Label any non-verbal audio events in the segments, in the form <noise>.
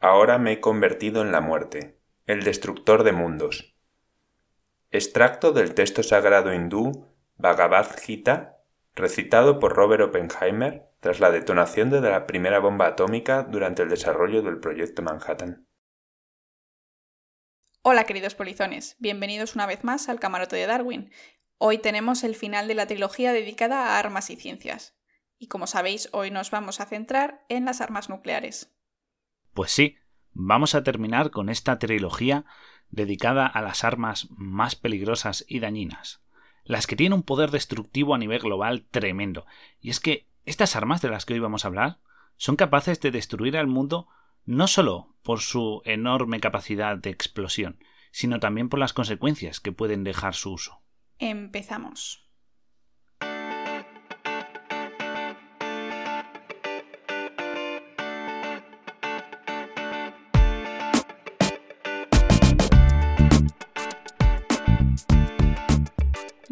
Ahora me he convertido en la muerte, el destructor de mundos. Extracto del texto sagrado hindú Bhagavad Gita, recitado por Robert Oppenheimer tras la detonación de la primera bomba atómica durante el desarrollo del proyecto Manhattan. Hola queridos polizones, bienvenidos una vez más al camarote de Darwin. Hoy tenemos el final de la trilogía dedicada a armas y ciencias. Y como sabéis, hoy nos vamos a centrar en las armas nucleares. Pues sí, vamos a terminar con esta trilogía dedicada a las armas más peligrosas y dañinas, las que tienen un poder destructivo a nivel global tremendo. Y es que estas armas de las que hoy vamos a hablar son capaces de destruir al mundo no solo por su enorme capacidad de explosión, sino también por las consecuencias que pueden dejar su uso. Empezamos.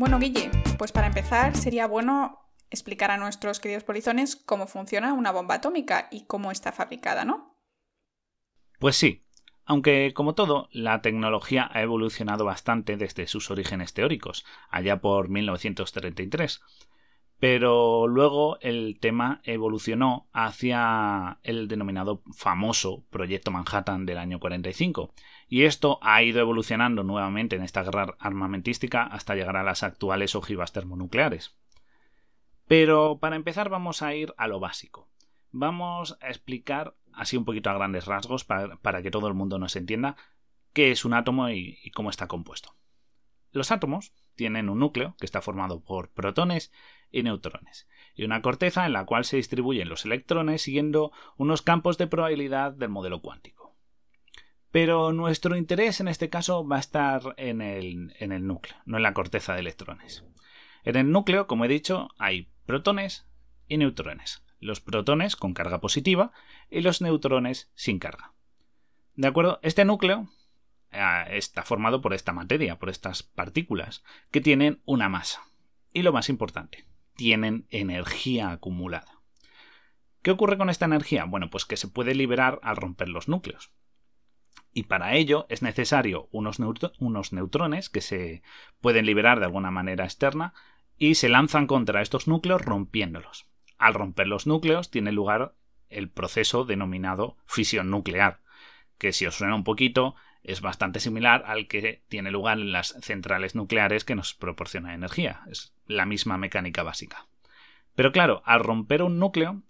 Bueno, Guille, pues para empezar sería bueno explicar a nuestros queridos polizones cómo funciona una bomba atómica y cómo está fabricada, ¿no? Pues sí, aunque como todo, la tecnología ha evolucionado bastante desde sus orígenes teóricos, allá por 1933. Pero luego el tema evolucionó hacia el denominado famoso Proyecto Manhattan del año 45, y esto ha ido evolucionando nuevamente en esta guerra armamentística hasta llegar a las actuales ojivas termonucleares. Pero para empezar vamos a ir a lo básico. Vamos a explicar, así un poquito a grandes rasgos, para, que todo el mundo nos entienda, qué es un átomo y, y cómo está compuesto. Los átomos tienen un núcleo que está formado por protones y neutrones, y una corteza en la cual se distribuyen los electrones siguiendo unos campos de probabilidad del modelo cuántico. Pero nuestro interés en este caso va a estar en el, en el núcleo, no en la corteza de electrones. En el núcleo, como he dicho, hay protones y neutrones. Los protones con carga positiva y los neutrones sin carga. ¿De acuerdo? Este núcleo eh, está formado por esta materia, por estas partículas, que tienen una masa. Y lo más importante, tienen energía acumulada. ¿Qué ocurre con esta energía? Bueno, pues que se puede liberar al romper los núcleos y para ello es necesario unos, unos, neutrones que se pueden liberar de alguna manera externa y se lanzan contra estos núcleos rompiéndolos. Al romper los núcleos tiene lugar el proceso denominado fisión nuclear, que si os suena un poquito es bastante similar al que tiene lugar en las centrales nucleares que nos proporcionan energía. Es la misma mecánica básica. Pero claro, al romper un núcleo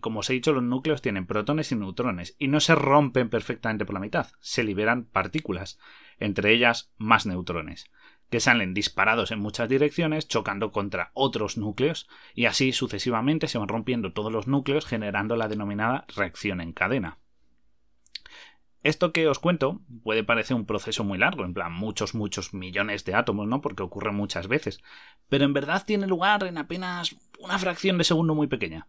como os he dicho, los núcleos tienen protones y neutrones y no se rompen perfectamente por la mitad, se liberan partículas, entre ellas más neutrones, que salen disparados en muchas direcciones, chocando contra otros núcleos, y así sucesivamente se van rompiendo todos los núcleos, generando la denominada reacción en cadena. Esto que os cuento puede parecer un proceso muy largo, en plan muchos, muchos millones de átomos, ¿no? Porque ocurre muchas veces. Pero en verdad tiene lugar en apenas una fracción de segundo muy pequeña.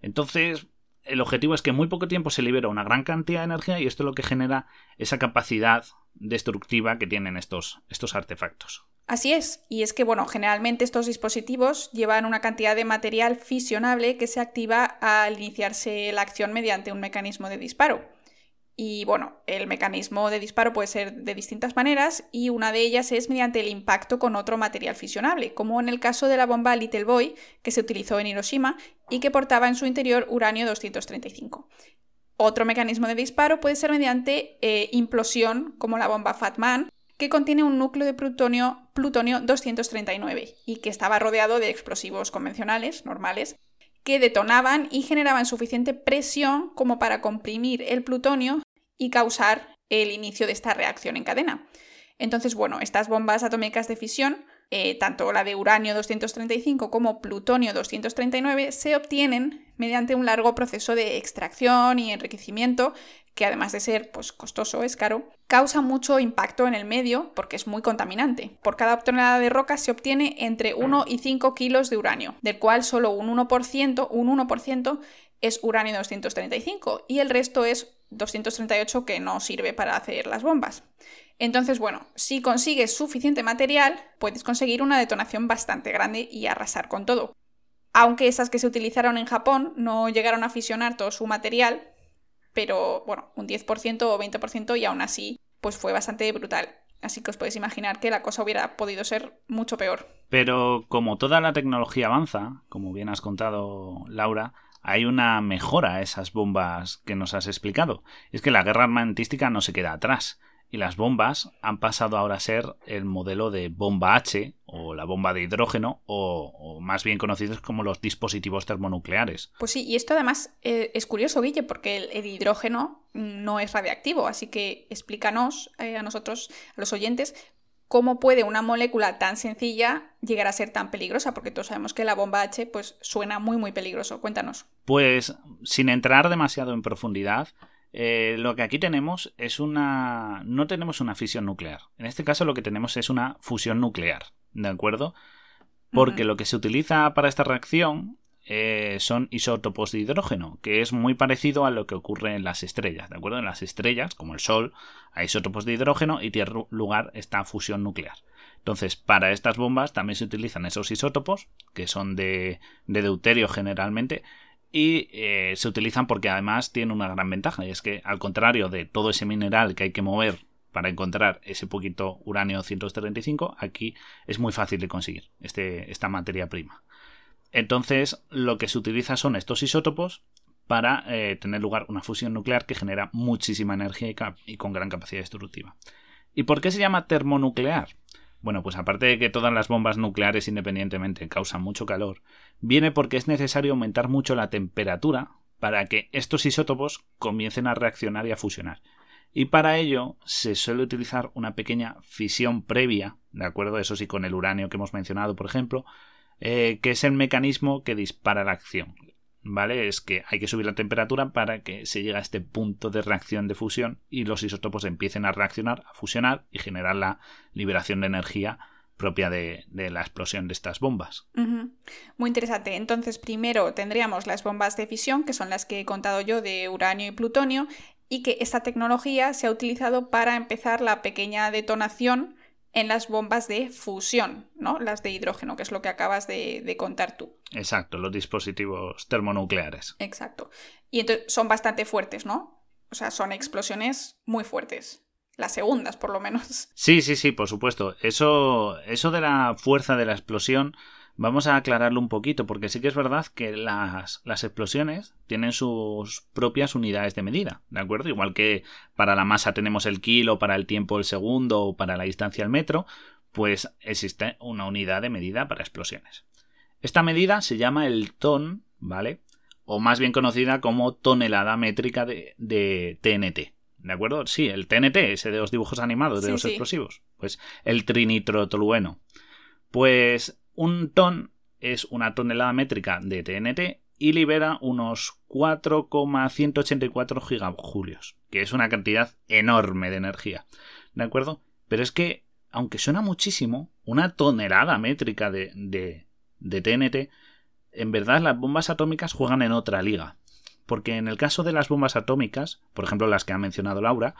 Entonces, el objetivo es que en muy poco tiempo se libera una gran cantidad de energía y esto es lo que genera esa capacidad destructiva que tienen estos, estos artefactos. Así es, y es que, bueno, generalmente estos dispositivos llevan una cantidad de material fisionable que se activa al iniciarse la acción mediante un mecanismo de disparo. Y bueno, el mecanismo de disparo puede ser de distintas maneras y una de ellas es mediante el impacto con otro material fisionable, como en el caso de la bomba Little Boy que se utilizó en Hiroshima y que portaba en su interior uranio 235. Otro mecanismo de disparo puede ser mediante eh, implosión, como la bomba Fat Man, que contiene un núcleo de plutonio, plutonio 239 y que estaba rodeado de explosivos convencionales, normales, que detonaban y generaban suficiente presión como para comprimir el plutonio y causar el inicio de esta reacción en cadena. Entonces, bueno, estas bombas atómicas de fisión, eh, tanto la de uranio 235 como plutonio 239, se obtienen mediante un largo proceso de extracción y enriquecimiento que además de ser pues, costoso, es caro, causa mucho impacto en el medio porque es muy contaminante. Por cada tonelada de roca se obtiene entre 1 y 5 kilos de uranio, del cual solo un 1%, un 1% es uranio 235 y el resto es 238 que no sirve para hacer las bombas. Entonces, bueno, si consigues suficiente material, puedes conseguir una detonación bastante grande y arrasar con todo. Aunque esas que se utilizaron en Japón no llegaron a fisionar todo su material, pero bueno, un 10% o 20% y aún así pues fue bastante brutal. Así que os podéis imaginar que la cosa hubiera podido ser mucho peor. Pero como toda la tecnología avanza, como bien has contado Laura, hay una mejora a esas bombas que nos has explicado. Es que la guerra armamentística no se queda atrás y las bombas han pasado ahora a ser el modelo de bomba H o la bomba de hidrógeno o, más bien conocidos como los dispositivos termonucleares. Pues sí, y esto además eh, es curioso, Guille, porque el, hidrógeno no es radiactivo, así que explícanos eh, a nosotros, a los oyentes, cómo puede una molécula tan sencilla llegar a ser tan peligrosa, porque todos sabemos que la bomba H pues suena muy muy peligroso. Cuéntanos. Pues sin entrar demasiado en profundidad, eh, lo que aquí tenemos es una... no tenemos una fisión nuclear. En este caso lo que tenemos es una fusión nuclear, ¿de acuerdo? Porque lo que se utiliza para esta reacción eh, son isótopos de hidrógeno, que es muy parecido a lo que ocurre en las estrellas, ¿de acuerdo? En las estrellas, como el Sol, hay isótopos de hidrógeno y tiene lugar esta fusión nuclear. Entonces, para estas bombas también se utilizan esos isótopos, que son de, de deuterio generalmente, y eh, se utilizan porque además tienen una gran ventaja y es que al contrario de todo ese mineral que hay que mover para encontrar ese poquito uranio 135 aquí es muy fácil de conseguir este, esta materia prima entonces lo que se utiliza son estos isótopos para eh, tener lugar una fusión nuclear que genera muchísima energía y con gran capacidad destructiva ¿y por qué se llama termonuclear? Bueno, pues aparte de que todas las bombas nucleares independientemente causan mucho calor, viene porque es necesario aumentar mucho la temperatura para que estos isótopos comiencen a reaccionar y a fusionar. Y para ello se suele utilizar una pequeña fisión previa, ¿de acuerdo? Eso sí, con el uranio que hemos mencionado, por ejemplo, eh, que es el mecanismo que dispara la acción. ¿Vale? Es que hay que subir la temperatura para que se llegue a este punto de reacción de fusión y los isótopos empiecen a reaccionar, a fusionar y generar la liberación de energía propia de, la explosión de estas bombas. Muy interesante. Entonces, primero tendríamos las bombas de fisión, que son las que he contado yo de uranio y plutonio, y que esta tecnología se ha utilizado para empezar la pequeña detonación en las bombas de fusión, ¿no? Las de hidrógeno, que es lo que acabas de, contar tú. Exacto, los dispositivos termonucleares. Exacto. Y entonces son bastante fuertes, ¿no? O sea, son explosiones muy fuertes. Las segundas, por lo menos. Sí, sí, sí, por supuesto. Eso, eso de la fuerza de la explosión Vamos a aclararlo un poquito, porque sí que es verdad que las, las, explosiones tienen sus propias unidades de medida, ¿de acuerdo? Igual que para la masa tenemos el kilo, para el tiempo el segundo o para la distancia el metro, pues existe una unidad de medida para explosiones. Esta medida se llama el ton, ¿vale? O más bien conocida como tonelada métrica de, de TNT. ¿De acuerdo? Sí, el TNT, ese de los dibujos animados de los explosivos. Pues el trinitrotolueno. Pues un ton es una tonelada métrica de TNT y libera unos 4,184 gigajulios, que es una cantidad enorme de energía. ¿De acuerdo? Pero es que, aunque suena muchísimo, una tonelada métrica de, de, TNT, en verdad las bombas atómicas juegan en otra liga. Porque en el caso de las bombas atómicas, por ejemplo las que ha mencionado Laura,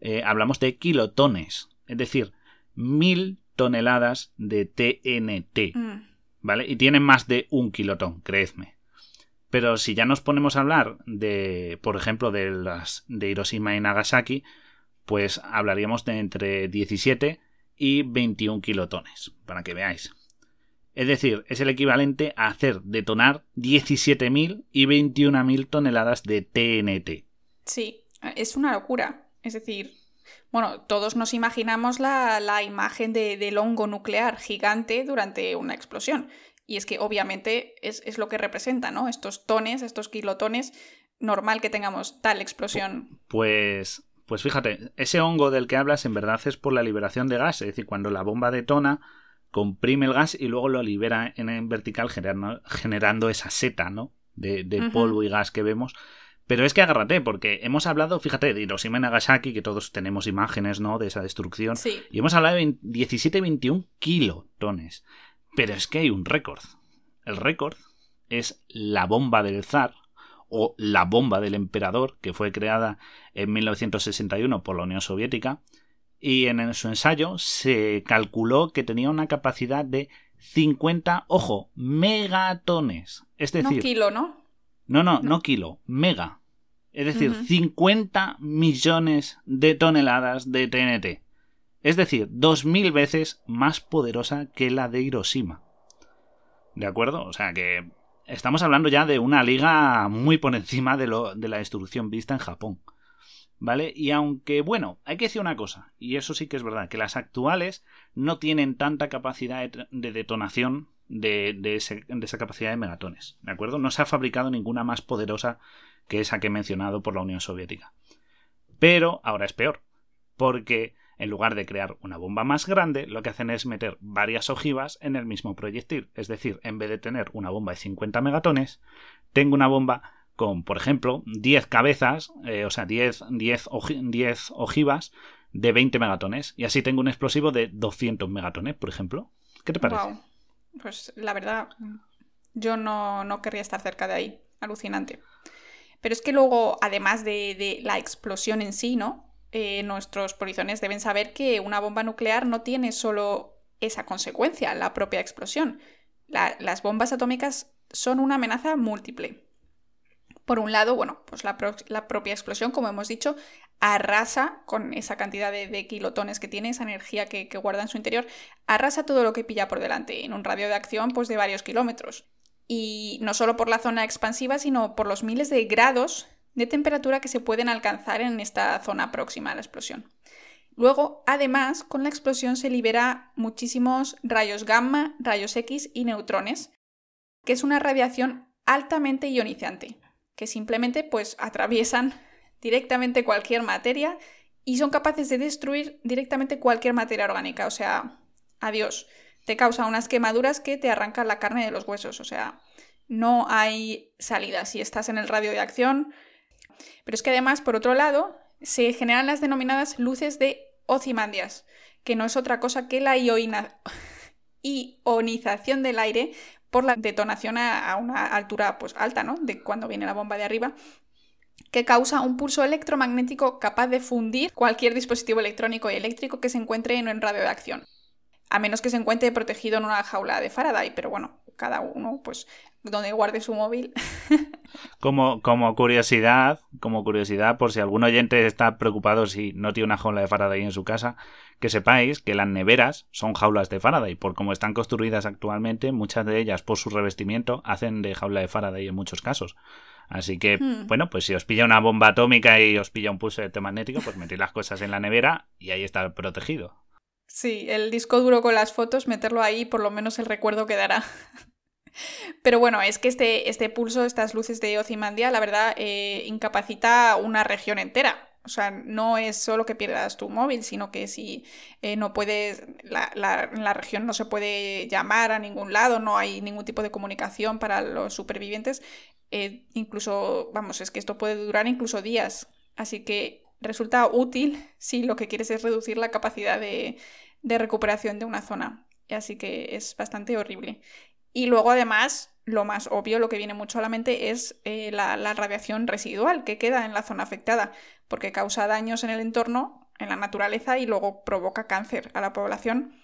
eh, hablamos de kilotones, es decir, mil toneladas de TNT. Mm. ¿Vale? Y tienen más de un kilotón, creedme. Pero si ya nos ponemos a hablar de, por ejemplo, de las de Hiroshima y Nagasaki, pues hablaríamos de entre 17 y 21 kilotones, para que veáis. Es decir, es el equivalente a hacer detonar 17.000 y 21.000 toneladas de TNT. Sí, es una locura. Es decir, bueno, todos nos imaginamos la, imagen del hongo nuclear gigante durante una explosión. Y es que obviamente es, lo que representa, ¿no? Estos tones, estos kilotones, normal que tengamos tal explosión. Pues, pues fíjate, ese hongo del que hablas en verdad es por la liberación de gas, es decir, cuando la bomba detona, comprime el gas y luego lo libera en, vertical generando, esa seta, ¿no? De, polvo y gas que vemos. Pero es que agárrate, porque hemos hablado, fíjate, de Hiroshima y Nagasaki, que todos tenemos imágenes, ¿no? De esa destrucción. Sí. Y hemos hablado de 17-21 kilotones. Pero es que hay un récord. El récord es la bomba del zar, o la bomba del emperador, que fue creada en 1961 por la Unión Soviética. Y en su ensayo se calculó que tenía una capacidad de 50, ojo, megatones. Es decir. No kilo, ¿no? No, no, no, kilo, mega. Es decir, 50 millones de toneladas de TNT. Es decir, 2.000 veces más poderosa que la de Hiroshima. ¿De acuerdo? O sea que estamos hablando ya de una liga muy por encima de, lo, de la destrucción vista en Japón. ¿Vale? Y aunque, bueno, hay que decir una cosa, y eso sí que es verdad, que las actuales no tienen tanta capacidad de detonación de, de, esa capacidad de megatones, ¿de acuerdo? No se ha fabricado ninguna más poderosa que esa que he mencionado por la Unión Soviética. Pero ahora es peor, porque en lugar de crear una bomba más grande, lo que hacen es meter varias ojivas en el mismo proyectil. Es decir, en vez de tener una bomba de 50 megatones, tengo una bomba con, por ejemplo, 10 cabezas, eh, o sea, 10, 10, 10 ojivas de 20 megatones. Y así tengo un explosivo de 200 megatones, por ejemplo. ¿Qué te parece? Pues la verdad, yo no, no, querría estar cerca de ahí. Alucinante. Pero es que luego, además de, de la explosión en sí, ¿no? Eh, nuestros polizones deben saber que una bomba nuclear no tiene solo esa consecuencia, la propia explosión. las bombas atómicas son una amenaza múltiple. Por un lado, bueno, pues la, propia explosión, como hemos dicho, arrasa con esa cantidad de, kilotones que tiene, esa energía que, guarda en su interior, arrasa todo lo que pilla por delante, en un radio de acción pues, de varios kilómetros. Y no solo por la zona expansiva, sino por los miles de grados de temperatura que se pueden alcanzar en esta zona próxima a la explosión. Luego, además, con la explosión se libera muchísimos rayos gamma, rayos X y neutrones, que es una radiación altamente ionizante, que simplemente pues atraviesan directamente cualquier materia y son capaces de destruir directamente cualquier materia orgánica, o sea, adiós, te causa unas quemaduras que te arrancan la carne de los huesos, o sea, no hay salida. Si estás en el radio de acción, pero es que además, por otro lado, se generan las denominadas luces de Ozymandias, que no es otra cosa que la ionización del aire por la detonación a, una altura pues, alta, ¿no? De cuando viene la bomba de arriba, que causa un pulso electromagnético capaz de fundir cualquier dispositivo electrónico y eléctrico que se encuentre en un radio de acción. A menos que se encuentre protegido en una jaula de Faraday, pero bueno, cada uno, pues, donde guarde su móvil. <laughs> como, como curiosidad, como curiosidad, por si algún oyente está preocupado si no tiene una jaula de Faraday en su casa, que sepáis que las neveras son jaulas de Faraday, por como están construidas actualmente, muchas de ellas por su revestimiento hacen de jaula de Faraday en muchos casos. Así que, hmm. bueno, pues si os pilla una bomba atómica y os pilla un pulso electromagnético, pues metéis las cosas en la nevera y ahí está protegido. Sí, el disco duro con las fotos, meterlo ahí, por lo menos el recuerdo quedará. <laughs> Pero bueno, es que este, este pulso, estas luces de Ozymandia, la verdad, eh, incapacita una región entera. O sea, no es solo que pierdas tu móvil, sino que si eh, no puedes, la, la, región no se puede llamar a ningún lado, no hay ningún tipo de comunicación para los supervivientes, eh, incluso, vamos, es que esto puede durar incluso días. Así que resulta útil si lo que quieres es reducir la capacidad de, recuperación de una zona. Así que es bastante horrible. Y luego, además, lo más obvio, lo que viene mucho a la mente es eh, la, radiación residual que queda en la zona afectada, porque causa daños en el entorno, en la naturaleza y luego provoca cáncer a la población,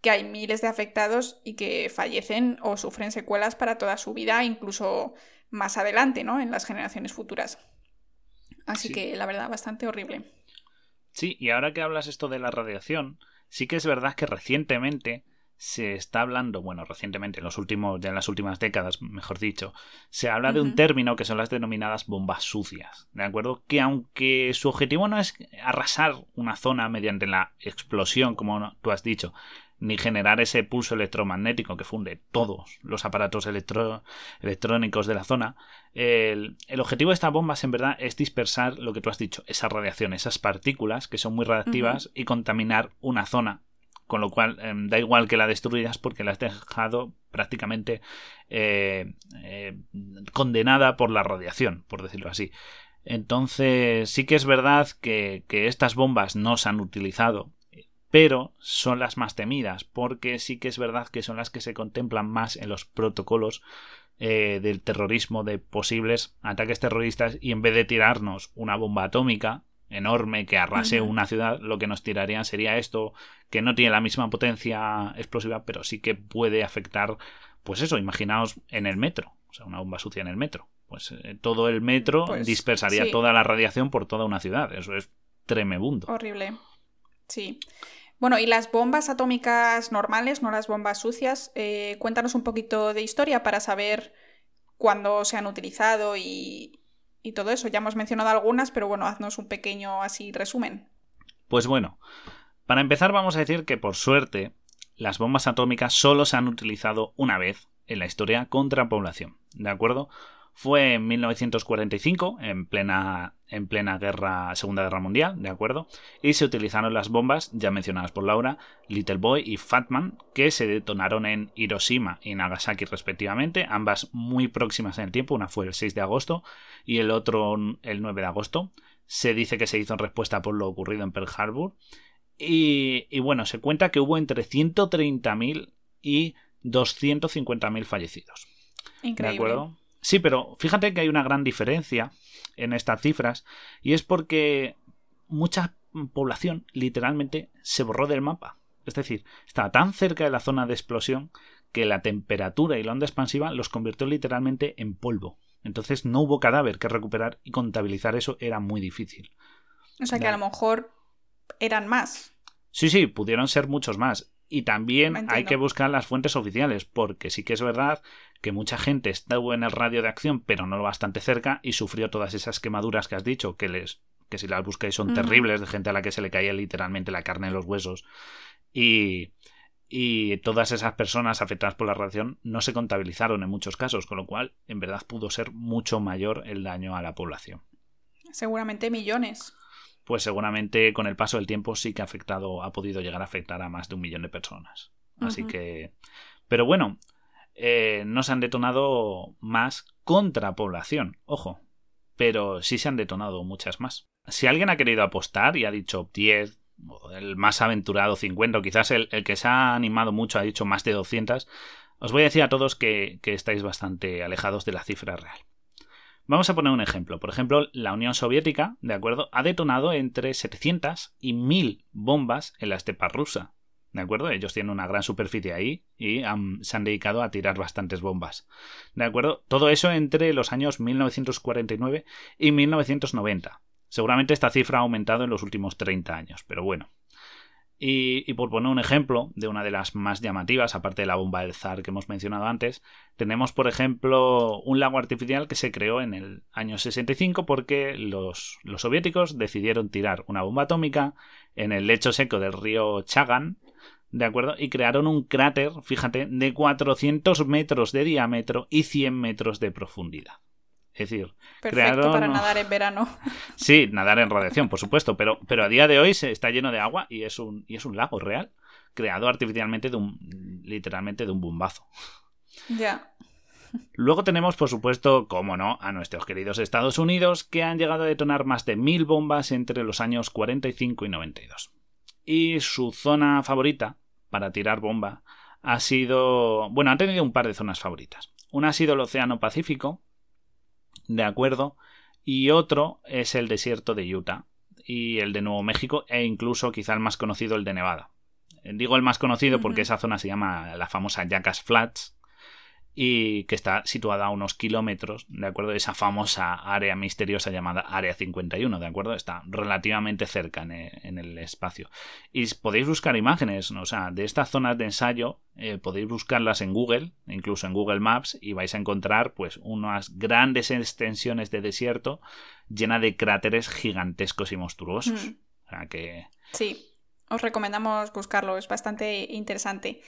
que hay miles de afectados y que fallecen o sufren secuelas para toda su vida, incluso más adelante, ¿no? En las generaciones futuras. Así que la verdad, bastante horrible. Sí, y ahora que hablas esto de la radiación, sí que es verdad que recientemente se está hablando, bueno, recientemente, en los últimos, ya en las últimas décadas, mejor dicho, se habla de un término que son las denominadas bombas sucias, ¿de acuerdo? Que aunque su objetivo no es arrasar una zona mediante la explosión, como tú has dicho, ni generar ese pulso electromagnético que funde todos los aparatos electrónicos de la zona. El, el, objetivo de estas bombas en verdad es dispersar lo que tú has dicho, esa radiación, esas partículas que son muy radiactivas y contaminar una zona con lo cual em, da igual que la destruyas porque la has dejado prácticamente eh, eh, condenada por la radiación, por decirlo así. Entonces sí que es verdad que, estas bombas no se han utilizado, pero son las más temidas, porque sí que es verdad que son las que se contemplan más en los protocolos eh, del terrorismo, de posibles ataques terroristas, y en vez de tirarnos una bomba atómica, enorme que arrase una ciudad, lo que nos tirarían sería esto, que no tiene la misma potencia explosiva, pero sí que puede afectar, pues eso, imaginaos en el metro, o sea, una bomba sucia en el metro. pues eh, todo el metro Pues, dispersaría sí. toda la radiación por toda una ciudad. Eso es tremebundo. Horrible. Sí. Bueno, y las bombas atómicas normales, no las bombas sucias, eh, cuéntanos un poquito de historia para saber cuándo se han utilizado y, y todo eso. Ya hemos mencionado algunas, pero bueno, haznos un pequeño así resumen. Pues bueno, para empezar vamos a decir que por suerte las bombas atómicas solo se han utilizado una vez en la historia contra población, ¿de acuerdo? Fue en 1945, en plena, en plena guerra, Segunda Guerra Mundial, ¿de acuerdo? Y se utilizaron las bombas, ya mencionadas por Laura, Little Boy y Fatman, que se detonaron en Hiroshima y Nagasaki respectivamente, ambas muy próximas en el tiempo, una fue el 6 de agosto y el otro el 9 de agosto. Se dice que se hizo en respuesta por lo ocurrido en Pearl Harbor. Y, y bueno, se cuenta que hubo entre 130.000 y 250.000 fallecidos. Increíble. ¿De acuerdo? Sí, pero fíjate que hay una gran diferencia en estas cifras y es porque mucha población literalmente se borró del mapa. Es decir, estaba tan cerca de la zona de explosión que la temperatura y la onda expansiva los convirtió literalmente en polvo. Entonces no hubo cadáver que recuperar y contabilizar eso era muy difícil. O sea que a lo mejor eran más. Sí, sí, pudieron ser muchos más. Y también hay que buscar las fuentes oficiales, porque sí que es verdad que mucha gente estuvo en el radio de acción, pero no lo bastante cerca, y sufrió todas esas quemaduras que has dicho, que les que si las buscáis son terribles, de gente a la que se le caía literalmente la carne en los huesos. Y, y todas esas personas afectadas por la radiación no se contabilizaron en muchos casos, con lo cual en verdad pudo ser mucho mayor el daño a la población Seguramente millones. Pues seguramente con el paso del tiempo sí que ha afectado, ha podido llegar a afectar a más de un millón de personas. Así que. Pero bueno, eh, no se han detonado más contra población, ojo. Pero sí se han detonado muchas más. Si alguien ha querido apostar y ha dicho 10, o el más aventurado 50, o quizás el, el que se ha animado mucho ha dicho más de 200, os voy a decir a todos que, que estáis bastante alejados de la cifra real. Vamos a poner un ejemplo. Por ejemplo, la Unión Soviética, ¿de acuerdo? Ha detonado entre 700 y 1000 bombas en la estepa rusa. ¿De acuerdo? Ellos tienen una gran superficie ahí y se han dedicado a tirar bastantes bombas. ¿De acuerdo? Todo eso entre los años 1949 y 1990. Seguramente esta cifra ha aumentado en los últimos 30 años, pero bueno. Y, por poner un ejemplo de una de las más llamativas, aparte de la bomba del zar que hemos mencionado antes, tenemos, por ejemplo, un lago artificial que se creó en el año 65 porque los, los soviéticos decidieron tirar una bomba atómica en el lecho seco del río Chagan, ¿de acuerdo? Y crearon un cráter, fíjate, de 400 metros de diámetro y 100 metros de profundidad. Es decir, Perfecto Crearon- para nadar en verano. <laughs> sí, nadar en radiación, por supuesto, pero, pero a día de hoy se está lleno de agua y es un, y es un lago real, creado artificialmente de un, literalmente de un bombazo. ya. Luego tenemos, por supuesto, como no, a nuestros queridos Estados Unidos, que han llegado a detonar más de mil bombas entre los años 45 y 92. Y su zona favorita para tirar bomba ha sido... Bueno, han tenido un par de zonas favoritas. Una ha sido el Océano Pacífico, de acuerdo, y otro es el desierto de Utah y el de Nuevo México e incluso quizá el más conocido, el de Nevada. Digo el más conocido porque esa zona se llama la famosa Jackass Flats, y que está situada a unos kilómetros, ¿de acuerdo? Esa famosa área misteriosa llamada Área 51, ¿de acuerdo? Está relativamente cerca en e- en el, espacio. Y podéis buscar imágenes, o sea, de estas zonas de ensayo, eh, podéis buscarlas en Google, incluso en Google Maps, y vais a encontrar, pues, unas grandes extensiones de desierto llena de cráteres gigantescos y monstruosos. Mm. O sea que... Sí, os recomendamos buscarlo, es bastante interesante.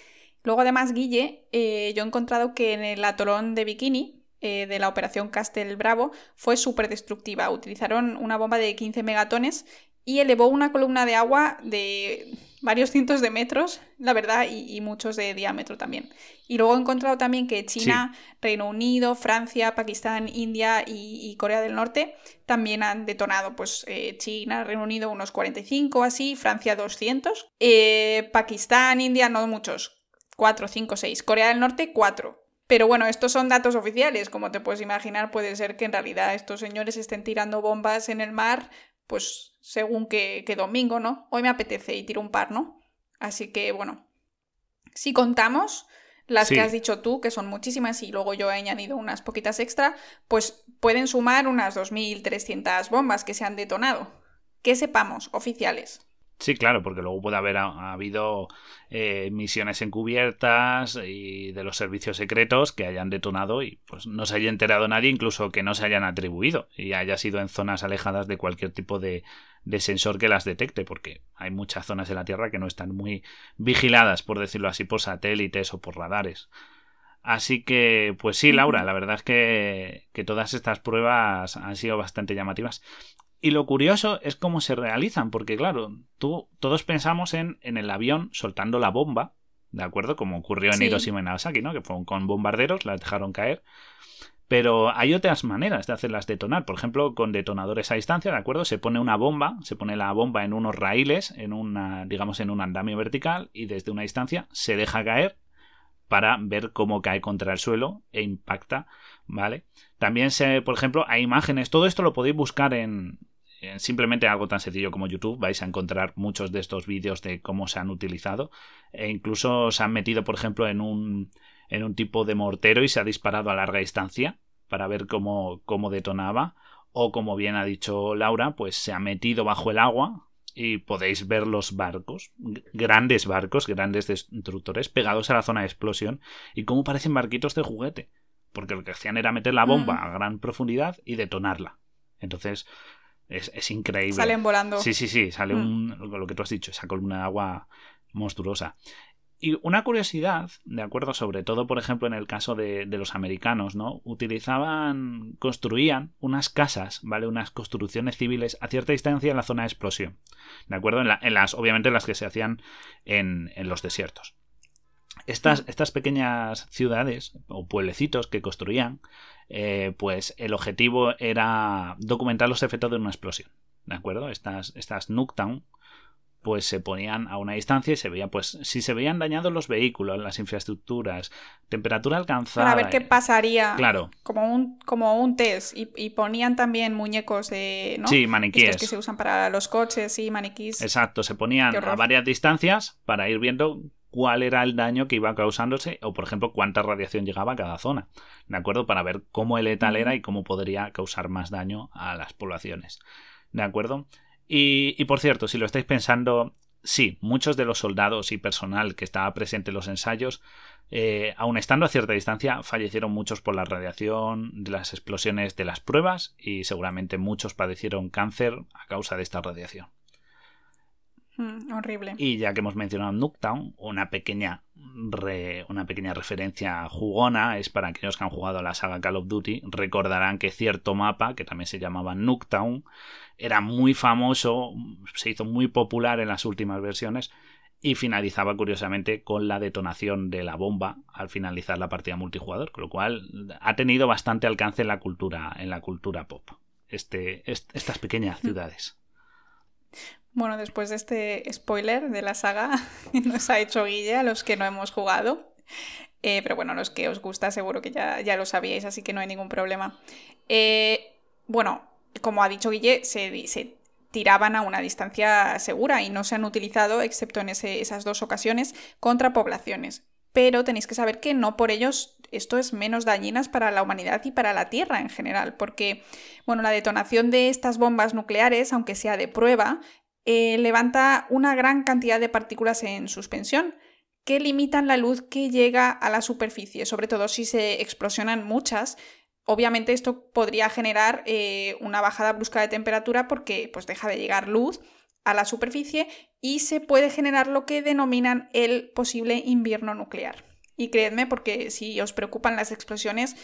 Luego, además, Guille, eh, yo he encontrado que en el atolón de Bikini eh, de la operación Castel Bravo fue súper destructiva. Utilizaron una bomba de 15 megatones y elevó una columna de agua de varios cientos de metros, la verdad, y, y muchos de diámetro también. Y luego he encontrado también que China, Reino Unido, Francia, Pakistán, India y, y Corea del Norte también han detonado, pues eh, China, Reino Unido unos 45 así, Francia 200, eh, Pakistán, India no muchos, 4, 5, 6, Corea del Norte 4. Pero bueno, estos son datos oficiales, como te puedes imaginar, puede ser que en realidad estos señores estén tirando bombas en el mar, pues según que, que domingo, ¿no? Hoy me apetece y tiro un par, ¿no? Así que bueno, si contamos, las que has dicho tú, que son muchísimas, y luego yo he añadido unas poquitas extra, pues pueden sumar unas 2.300 bombas que se han detonado. Que sepamos, oficiales. Sí, claro, porque luego puede haber habido eh, misiones encubiertas y de los servicios secretos que hayan detonado y pues no se haya enterado nadie, incluso que no se hayan atribuido y haya sido en zonas alejadas de cualquier tipo de, de sensor que las detecte, porque hay muchas zonas de la Tierra que no están muy vigiladas, por decirlo así, por satélites o por radares. Así que, pues sí, Laura, la verdad es que, que todas estas pruebas han sido bastante llamativas. Y lo curioso es cómo se realizan, porque claro, tú, todos pensamos en, en el avión soltando la bomba, ¿de acuerdo? Como ocurrió en Hiroshima y Nagasaki, ¿no? Que fueron con bombarderos, las dejaron caer. Pero hay otras maneras de hacerlas detonar. Por ejemplo, con detonadores a distancia, ¿de acuerdo? Se pone una bomba, se pone la bomba en unos raíles, en una, digamos, en un andamio vertical, y desde una distancia se deja caer para ver cómo cae contra el suelo e impacta, ¿vale? También se, por ejemplo, hay imágenes, todo esto lo podéis buscar en, simplemente algo tan sencillo como YouTube, vais a encontrar muchos de estos vídeos de cómo se han utilizado e incluso se han metido, por ejemplo, en un, en un tipo de mortero y se ha disparado a larga distancia para ver cómo, cómo detonaba o como bien ha dicho Laura, pues se ha metido bajo el agua y podéis ver los barcos, grandes barcos, grandes destructores pegados a la zona de explosión y cómo parecen barquitos de juguete, porque lo que hacían era meter la bomba a gran profundidad y detonarla. Entonces, es, increíble. Salen volando. Sí, sí, sí, sale un, lo que tú has dicho, esa columna de agua monstruosa. Y una curiosidad, de acuerdo, sobre todo, por ejemplo, en el caso de, los americanos, ¿no? Utilizaban, construían unas casas, ¿vale? Unas construcciones civiles a cierta distancia en la zona de explosión. ¿De acuerdo? En, las, obviamente, las que se hacían en, en los desiertos. Estas, estas, pequeñas ciudades o pueblecitos que construían, eh, pues el objetivo era documentar los efectos de una explosión. ¿De acuerdo? Estas, estas Nuketown pues se ponían a una distancia y se veía, pues, si se veían dañados los vehículos, las infraestructuras, temperatura alcanzada. Para ver qué pasaría. Claro. Como un, como un test. Y, ponían también muñecos de. ¿no? Sí, maniquíes. que se usan para los coches y maniquíes. Exacto, se ponían a varias distancias para ir viendo cuál era el daño que iba causándose o, por ejemplo, cuánta radiación llegaba a cada zona. ¿De acuerdo? Para ver cómo el letal era y cómo podría causar más daño a las poblaciones. ¿De acuerdo? Y, por cierto, si lo estáis pensando, sí, muchos de los soldados y personal que estaba presente en los ensayos, eh, aun estando a cierta distancia, fallecieron muchos por la radiación de las explosiones de las pruebas y seguramente muchos padecieron cáncer a causa de esta radiación. Mm, horrible. Y ya que hemos mencionado Nuketown, una pequeña, una pequeña referencia jugona es para aquellos que han jugado a la saga Call of Duty, recordarán que cierto mapa, que también se llamaba Nuketown, era muy famoso, se hizo muy popular en las últimas versiones y finalizaba curiosamente con la detonación de la bomba al finalizar la partida multijugador, con lo cual ha tenido bastante alcance en la cultura, en la cultura pop. Este, estas pequeñas ciudades. Bueno, después de este spoiler de la saga <laughs> nos ha hecho Guille a los que no hemos jugado. Eh, pero bueno, los que os gusta seguro que ya, ya, lo sabíais, así que no hay ningún problema. Eh, bueno, como ha dicho Guille, se, tiraban a una distancia segura y no se han utilizado, excepto en esas dos ocasiones, contra poblaciones. Pero tenéis que saber que no por ellos esto es menos dañinas para la humanidad y para la Tierra en general, porque bueno, la detonación de estas bombas nucleares, aunque sea de prueba, eh, levanta una gran cantidad de partículas en suspensión que limitan la luz que llega a la superficie, sobre todo si se explosionan muchas. Obviamente esto podría generar eh, una bajada brusca de temperatura porque pues, deja de llegar luz a la superficie y se puede generar lo que denominan el posible invierno nuclear. Y creedme, porque si os preocupan las explosiones,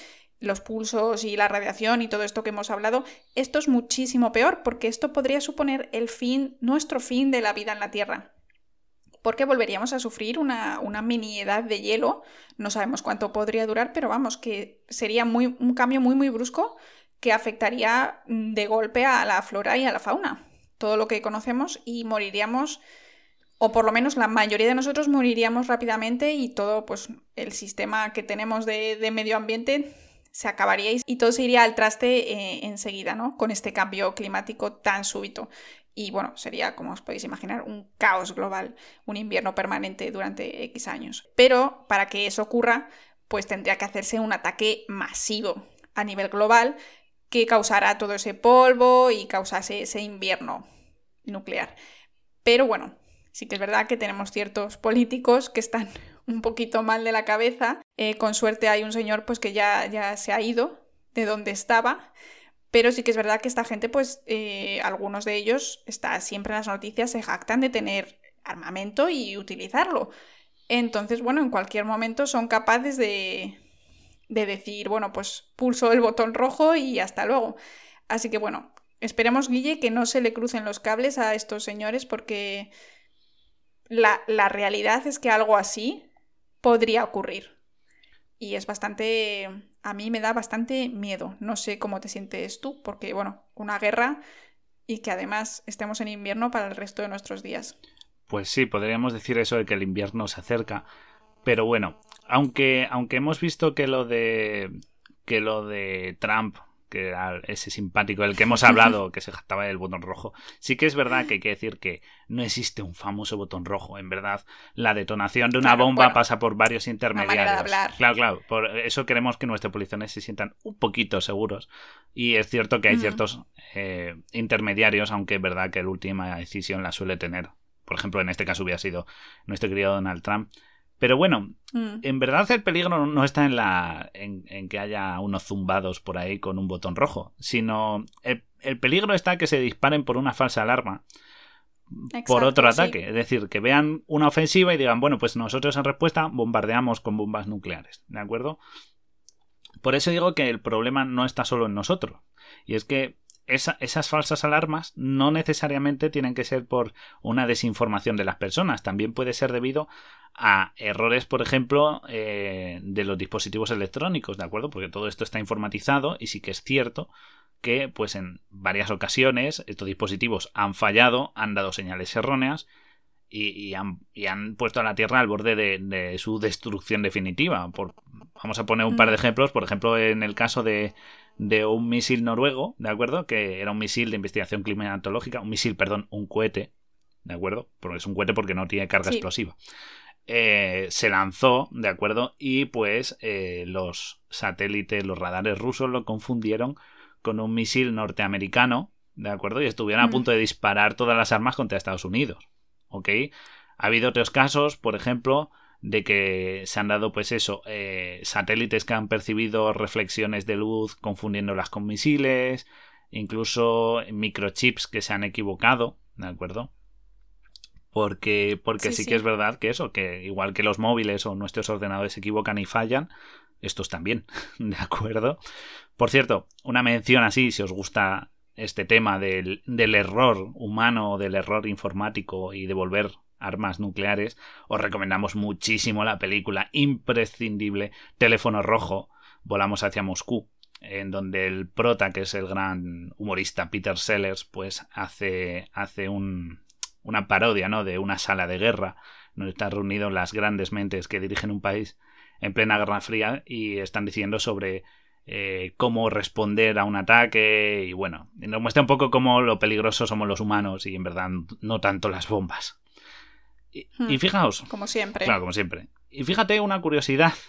los pulsos y la radiación y todo esto que hemos hablado, esto es muchísimo peor porque esto podría suponer el fin, nuestro fin de la vida en la Tierra. Porque volveríamos a sufrir una, mini edad de hielo, no sabemos cuánto podría durar, pero vamos, que sería muy, un cambio muy muy brusco que afectaría de golpe a la flora y a la fauna, todo lo que conocemos y moriríamos o por lo menos la mayoría de nosotros moriríamos rápidamente y todo pues el sistema que tenemos de, de medio ambiente se acabaría y todo se iría al traste eh, enseguida, ¿no? Con este cambio climático tan súbito. y bueno, sería, como os podéis imaginar, un caos global, un invierno permanente durante X años. Pero para que eso ocurra, pues tendría que hacerse un ataque masivo a nivel global que causara todo ese polvo y causase ese invierno nuclear. Pero bueno, sí que es verdad que tenemos ciertos políticos que están un poquito mal de la cabeza. Eh, con suerte hay un señor pues que ya, ya se ha ido de donde estaba pero sí que es verdad que esta gente, pues eh, algunos de ellos, está siempre en las noticias, se jactan de tener armamento y utilizarlo. Entonces, bueno, en cualquier momento son capaces de, de decir, bueno, pues pulso el botón rojo y hasta luego. Así que bueno, esperemos, Guille, que no se le crucen los cables a estos señores porque la, la realidad es que algo así podría ocurrir. Y es bastante a mí me da bastante miedo. No sé cómo te sientes tú, porque, bueno, una guerra y que además estemos en invierno para el resto de nuestros días. Pues sí, podríamos decir eso de que el invierno se acerca. Pero bueno, aunque, aunque hemos visto que lo de que lo de Trump que era ese simpático del que hemos hablado, que se jactaba del botón rojo. Sí que es verdad que hay que decir que no existe un famoso botón rojo. En verdad, la detonación de una bomba pasa por varios intermediarios. Claro, claro. Por eso queremos que nuestros policías se sientan un poquito seguros. Y es cierto que hay ciertos eh, intermediarios, aunque es verdad que la última decisión la suele tener. Por ejemplo, en este caso hubiera sido nuestro querido Donald Trump. Pero bueno, mm. en verdad el peligro no está en, la, en, que haya unos zumbados por ahí con un botón rojo, sino el, peligro está que se disparen por una falsa alarma. por otro ataque, es decir, que vean una ofensiva y digan, bueno, pues nosotros en respuesta bombardeamos con bombas nucleares, ¿de acuerdo? Por eso digo que el problema no está solo en nosotros. Y es que esas falsas alarmas no necesariamente tienen que ser por una desinformación de las personas, también puede ser debido a errores, por ejemplo, eh, de los dispositivos electrónicos, ¿de acuerdo? Porque todo esto está informatizado y sí que es cierto que, pues en varias ocasiones, estos dispositivos han fallado, han dado señales erróneas y, han, puesto a la Tierra al borde de, su destrucción definitiva. Por, vamos a poner un par de mm. ejemplos, por ejemplo, en el caso de, de un misil noruego, ¿de acuerdo? Que era un misil de investigación climatológica, un misil, perdón, un cohete, ¿de acuerdo? Porque es un cohete porque no tiene carga explosiva. Eh, se lanzó, ¿de acuerdo? Y pues eh, los satélites, los radares rusos lo confundieron con un misil norteamericano, ¿de acuerdo? Y estuvieron a mm. punto de disparar todas las armas contra Estados Unidos, ¿ok? Ha habido otros casos, por ejemplo, de que se han dado, pues eso, eh, satélites que han percibido reflexiones de luz confundiéndolas con misiles, incluso microchips que se han equivocado, ¿de acuerdo? Porque, porque sí, que es verdad que eso, que igual que los móviles o nuestros ordenadores se equivocan y fallan, estos también, <laughs> ¿de acuerdo? Por cierto, una mención así, si os gusta este tema del, del error humano, del error informático y devolver armas nucleares, os recomendamos muchísimo la película imprescindible Teléfono Rojo, Volamos hacia Moscú, en donde el prota, que es el gran humorista Peter Sellers, pues hace, hace un, una parodia ¿no? de una sala de guerra, donde están reunidos las grandes mentes que dirigen un país en plena Guerra Fría y están diciendo sobre eh, cómo responder a un ataque y bueno, nos muestra un poco cómo lo peligroso somos los humanos y en verdad no tanto las bombas. Y, hmm. fijaos. Como siempre. Claro, como siempre. Y fíjate una curiosidad. <laughs>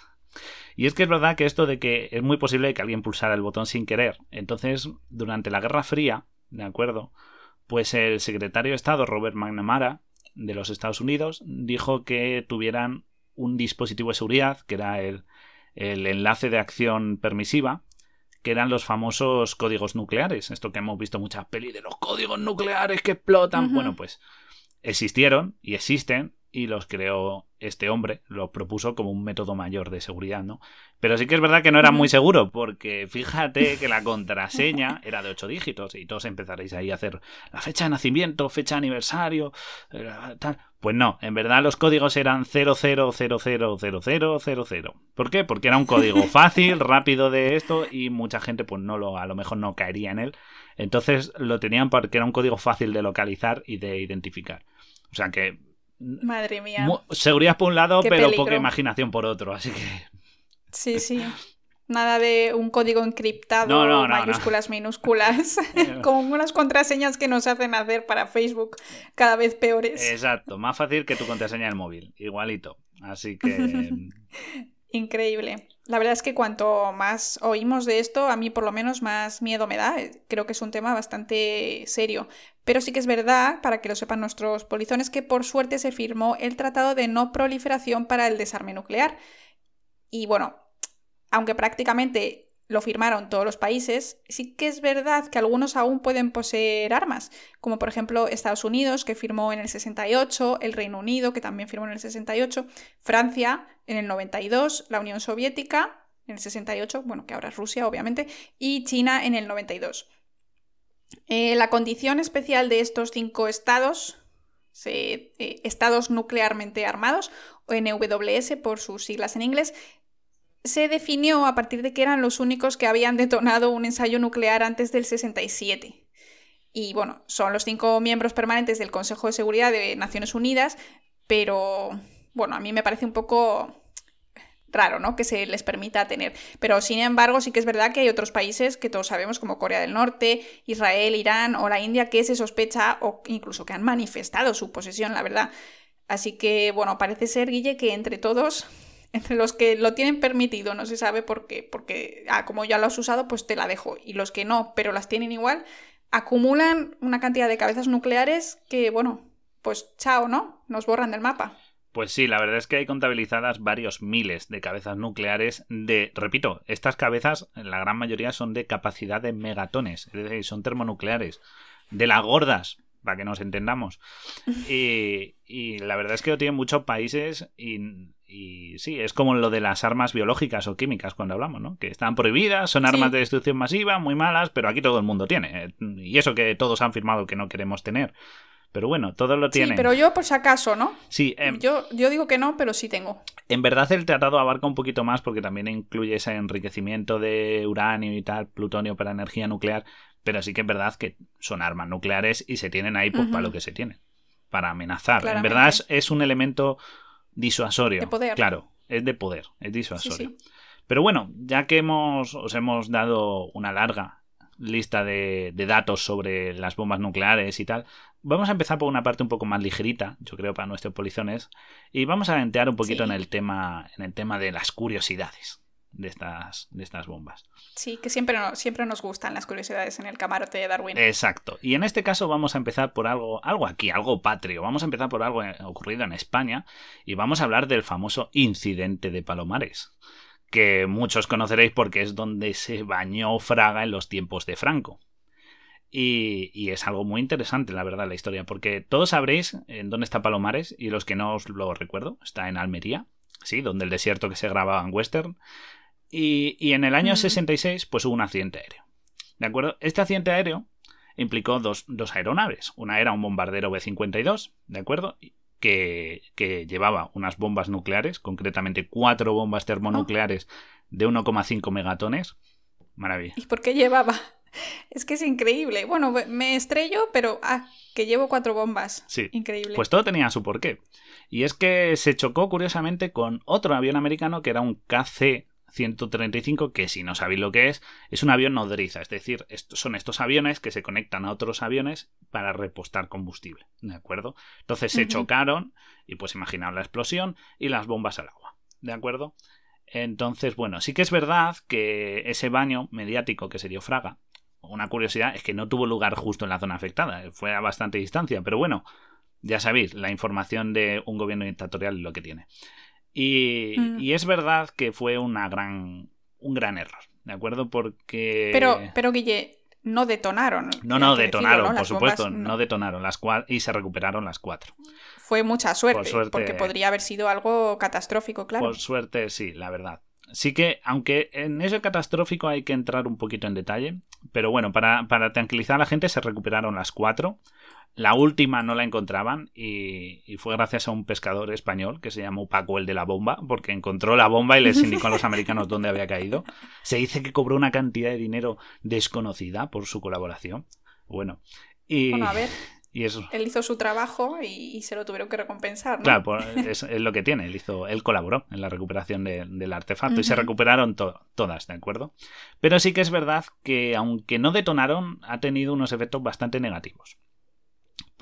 Y es que es verdad que esto de que es muy posible que alguien pulsara el botón sin querer. Entonces, durante la Guerra Fría, ¿de acuerdo? Pues el secretario de Estado, Robert McNamara, de los Estados Unidos, dijo que tuvieran un dispositivo de seguridad, que era el, el enlace de acción permisiva, que eran los famosos códigos nucleares. Esto que hemos visto muchas pelis de los códigos nucleares que explotan. Bueno, pues existieron y existen y los creó este hombre, lo propuso como un método mayor de seguridad, ¿no? Pero sí que es verdad que no era muy seguro, porque fíjate que la contraseña era de ocho dígitos y todos empezaréis ahí a hacer la fecha de nacimiento, fecha de aniversario, eh, tal. Pues no, en verdad los códigos eran 00000000. ¿Por qué? Porque era un código <laughs> fácil, rápido de esto y mucha gente pues no lo, a lo mejor no caería en él. Entonces lo tenían porque era un código fácil de localizar y de identificar. O sea que. Madre mía. Seguridad por un lado, pero poca imaginación por otro, así que. Sí, sí. Nada de un código encriptado, No, no, no, mayúsculas, minúsculas, <laughs> <laughs> como unas contraseñas que nos hacen hacer para Facebook cada vez peores. Exacto, más fácil que tu contraseña del móvil, igualito. Así que <laughs> Increíble. La verdad es que cuanto más oímos de esto, a mí por lo menos más miedo me da. Creo que es un tema bastante serio. Pero sí que es verdad, para que lo sepan nuestros polizones, que por suerte se firmó el Tratado de No Proliferación para el Desarme Nuclear. Y bueno, aunque prácticamente lo firmaron todos los países, sí que es verdad que algunos aún pueden poseer armas, como por ejemplo Estados Unidos, que firmó en el 68, el Reino Unido, que también firmó en el 68, Francia en el 92, la Unión Soviética en el 68, bueno, que ahora es Rusia, obviamente, y China en el 92. Eh, la condición especial de estos cinco estados, eh, estados nuclearmente armados, o NWS por sus siglas en inglés, se definió a partir de que eran los únicos que habían detonado un ensayo nuclear antes del 67. Y bueno, son los cinco miembros permanentes del Consejo de Seguridad de Naciones Unidas, pero bueno, a mí me parece un poco raro, ¿no? Que se les permita tener. Pero sin embargo, sí que es verdad que hay otros países que todos sabemos, como Corea del Norte, Israel, Irán o la India, que se sospecha o incluso que han manifestado su posesión, la verdad. Así que, bueno, parece ser, Guille, que entre todos <laughs> entre los que lo tienen permitido, no se sabe por qué, porque ah, como ya lo has usado, pues te la dejo. Y los que no, pero las tienen igual, acumulan una cantidad de cabezas nucleares que, bueno, pues chao, ¿no? Nos borran del mapa. Pues sí, la verdad es que hay contabilizadas varios miles de cabezas nucleares de, repito, estas cabezas, la gran mayoría son de capacidad de megatones, es decir, son termonucleares, de las gordas, para que nos entendamos. <laughs> Y, y la verdad es que lo tienen muchos países y y sí, es como lo de las armas biológicas o químicas cuando hablamos, ¿no? Que están prohibidas, son armas de destrucción masiva, muy malas, pero aquí todo el mundo tiene. Y eso que todos han firmado que no queremos tener. Pero bueno, todos lo tienen. Sí, pero yo por si acaso, ¿no? Sí. Em, yo, yo digo que no, pero sí tengo. En verdad el tratado abarca un poquito más porque también incluye ese enriquecimiento de uranio y tal, plutonio para energía nuclear, pero sí que es verdad que son armas nucleares y se tienen ahí pues, para lo que se tienen, para amenazar. En verdad es un elemento disuasorio. De poder. Claro, es de poder, es disuasorio. Pero bueno, ya que hemos, os hemos dado una larga lista de, datos sobre las bombas nucleares y tal, vamos a empezar por una parte un poco más ligerita, yo creo, para nuestros polizones, y vamos a entear un poquito en el tema, en el tema de las curiosidades de estas, de estas bombas. Sí, que siempre, siempre nos gustan las curiosidades en el camarote de Darwin. Exacto. Y en este caso vamos a empezar por algo, algo aquí, algo patrio. Vamos a empezar por algo ocurrido en España y vamos a hablar del famoso incidente de Palomares, que muchos conoceréis porque es donde se bañó Fraga en los tiempos de Franco. Y, y, es algo muy interesante, la verdad, la historia, porque todos sabréis en dónde está Palomares y los que no os lo recuerdo, está en Almería, sí, donde el desierto que se grababa en Western. Y, en el año 66, pues hubo un accidente aéreo. ¿De acuerdo? Este accidente aéreo implicó dos, aeronaves. Una era un bombardero B-52, ¿de acuerdo? Que, llevaba unas bombas nucleares, concretamente cuatro bombas termonucleares de 1,5 megatones. Maravilla. ¿Y por qué llevaba? <laughs> Es que es increíble. Bueno, me estrello, pero ah, que llevo cuatro bombas. Sí. Increíble. Pues todo tenía su porqué. Y es que se chocó curiosamente con otro avión americano que era un KC 135, que si no sabéis lo que es, es un avión nodriza, es decir, son estos aviones que se conectan a otros aviones para repostar combustible, ¿de acuerdo? Entonces se chocaron y pues imaginaos la explosión y las bombas al agua, ¿de acuerdo? Entonces, bueno, sí que es verdad que ese baño mediático que se dio Fraga, una curiosidad es que no tuvo lugar justo en la zona afectada, fue a bastante distancia, pero bueno, ya sabéis, la información de un gobierno dictatorial es lo que tiene. Mm. Y, es verdad que fue una gran, un gran error, ¿de acuerdo? Porque... Pero, pero Guille, no detonaron. No, no, detonaron, por supuesto, no. detonaron las y se recuperaron las cuatro. Fue mucha suerte, porque podría haber sido algo catastrófico, claro. Por suerte, sí, la verdad. Sí que, aunque en ese catastrófico hay que entrar un poquito en detalle, pero bueno, para, para tranquilizar a la gente se recuperaron las cuatro. La última no la encontraban y, fue gracias a un pescador español que se llamó Paco el de la bomba, porque encontró la bomba y les indicó a los americanos dónde había caído. Se dice que cobró una cantidad de dinero desconocida por su colaboración. Bueno, y, bueno, a ver. Y eso... Él hizo su trabajo y, se lo tuvieron que recompensar, ¿no? Claro, pues es, lo que tiene. Él, hizo, él colaboró en la recuperación del artefacto y se recuperaron todas, ¿de acuerdo? Pero sí que es verdad que, aunque no detonaron, ha tenido unos efectos bastante negativos.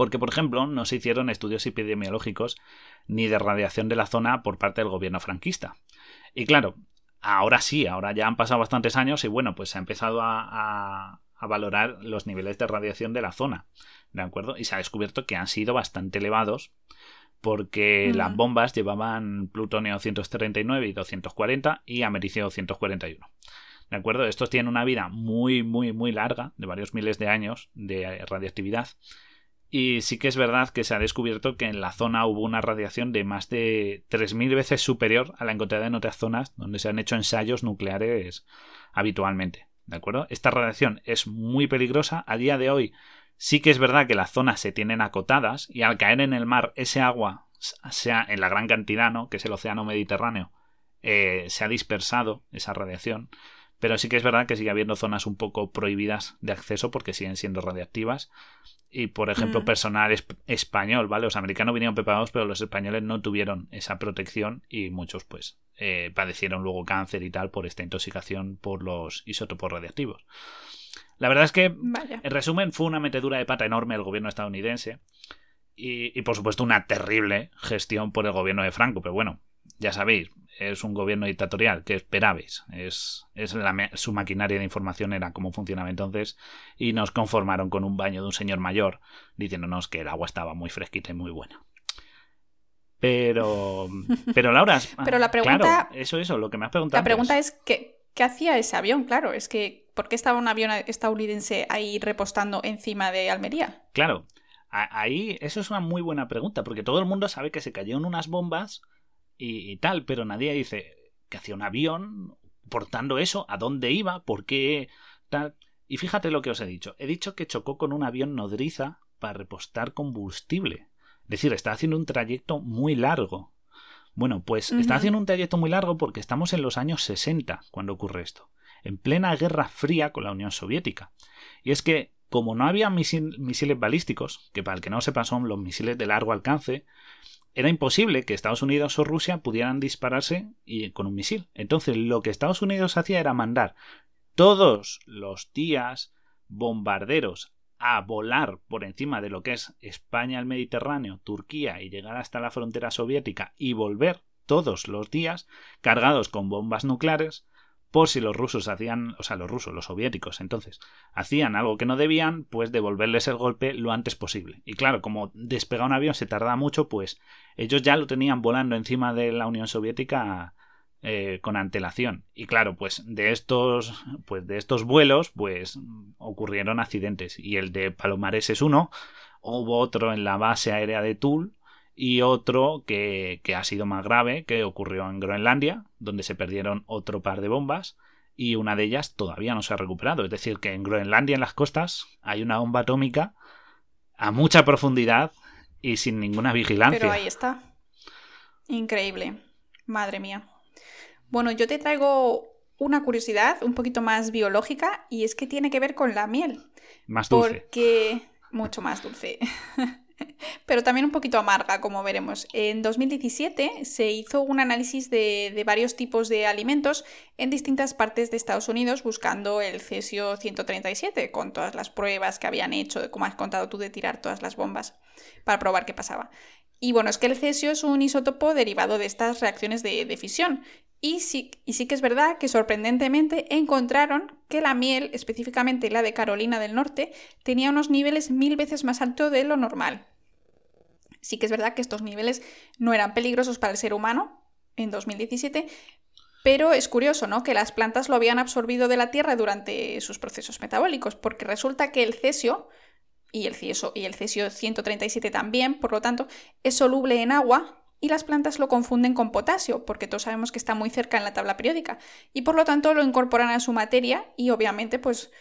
Porque, por ejemplo, no se hicieron estudios epidemiológicos ni de radiación de la zona por parte del gobierno franquista. Y claro, ahora sí, ahora ya han pasado bastantes años y bueno, pues se ha empezado a a valorar los niveles de radiación de la zona, ¿de acuerdo? Y se ha descubierto que han sido bastante elevados porque las bombas llevaban plutonio 139 y 240 y americio 141. ¿De acuerdo? Estos tienen una vida muy, muy, muy larga, de varios miles de años de radioactividad. Y sí que es verdad que se ha descubierto que en la zona hubo una radiación de más de 3.000 veces superior a la encontrada en otras zonas donde se han hecho ensayos nucleares habitualmente. ¿De acuerdo? Esta radiación es muy peligrosa. A día de hoy sí que es verdad que las zonas se tienen acotadas y al caer en el mar ese agua, sea en la gran cantidad, ¿no? que es el océano Mediterráneo, eh, se ha dispersado esa radiación. Pero sí que es verdad que sigue habiendo zonas un poco prohibidas de acceso porque siguen siendo radiactivas. Y, por ejemplo, mm. personal español, ¿vale? Los americanos vinieron preparados, pero los españoles no tuvieron esa protección y muchos, pues, eh, padecieron luego cáncer y tal por esta intoxicación por los isótopos radiactivos. La verdad es que, en resumen, fue una metedura de pata enorme del gobierno estadounidense y, y, por supuesto, una terrible gestión por el gobierno de Franco. Pero bueno, ya sabéis, es un gobierno dictatorial, que esperabais? Es, es su maquinaria de información era cómo funcionaba entonces y nos conformaron con un baño de un señor mayor diciéndonos que el agua estaba muy fresquita y muy buena. Pero, <laughs> pero Laura, pero la pregunta, eso, eso, lo que me has preguntado. La pregunta es, ¿qué, ¿qué hacía ese avión? Claro, es que ¿por qué estaba un avión estadounidense ahí repostando encima de Almería? Claro, ahí eso es una muy buena pregunta, porque todo el mundo sabe que se cayeron unas bombas y, tal, pero nadie dice que hacía un avión portando eso, a dónde iba, por qué tal. Y fíjate lo que os he dicho. He dicho que chocó con un avión nodriza para repostar combustible. Es decir, está haciendo un trayecto muy largo. Bueno, pues está haciendo un trayecto muy largo porque estamos en los años 60 cuando ocurre esto, en plena guerra fría con la Unión Soviética. Y es que, como no había misiles balísticos, que para el que no sepa son los misiles de largo alcance, era imposible que Estados Unidos o Rusia pudieran dispararse con un misil. Entonces lo que Estados Unidos hacía era mandar todos los días bombarderos a volar por encima de lo que es España, el Mediterráneo, Turquía y llegar hasta la frontera soviética y volver todos los días cargados con bombas nucleares por si los rusos hacían, o sea, los rusos, los soviéticos, entonces, hacían algo que no debían, pues devolverles el golpe lo antes posible. Y claro, como despegar un avión se tarda mucho, pues ellos ya lo tenían volando encima de la Unión Soviética eh, con antelación. Y claro, pues de estos, pues de estos vuelos, pues ocurrieron accidentes. Y el de Palomares es uno, hubo otro en la base aérea de Toul, y otro que, ha sido más grave, que ocurrió en Groenlandia, donde se perdieron otro par de bombas y una de ellas todavía no se ha recuperado. Es decir, que en Groenlandia, en las costas, hay una bomba atómica a mucha profundidad y sin ninguna vigilancia. Pero ahí está. Increíble. Madre mía. Bueno, yo te traigo una curiosidad un poquito más biológica y es que tiene que ver con la miel. Más dulce. Porque mucho más dulce. <laughs> <laughs> pero también un poquito amarga, como veremos. En 2017 se hizo un análisis de, varios tipos de alimentos en distintas partes de Estados Unidos buscando el cesio 137, con todas las pruebas que habían hecho, como has contado tú, de tirar todas las bombas para probar qué pasaba. Y bueno, es que el cesio es un isótopo derivado de estas reacciones de, fisión. Y sí, y sí que es verdad que sorprendentemente encontraron que la miel, específicamente la de Carolina del Norte, tenía unos niveles mil veces más altos de lo normal. Sí que es verdad que estos niveles no eran peligrosos para el ser humano en 2017, pero es curioso, ¿no? Que las plantas lo habían absorbido de la tierra durante sus procesos metabólicos, porque resulta que el cesio y el cesio, y el cesio 137 también, por lo tanto, es soluble en agua y las plantas lo confunden con potasio, porque todos sabemos que está muy cerca en la tabla periódica, y por lo tanto lo incorporan a su materia y obviamente pues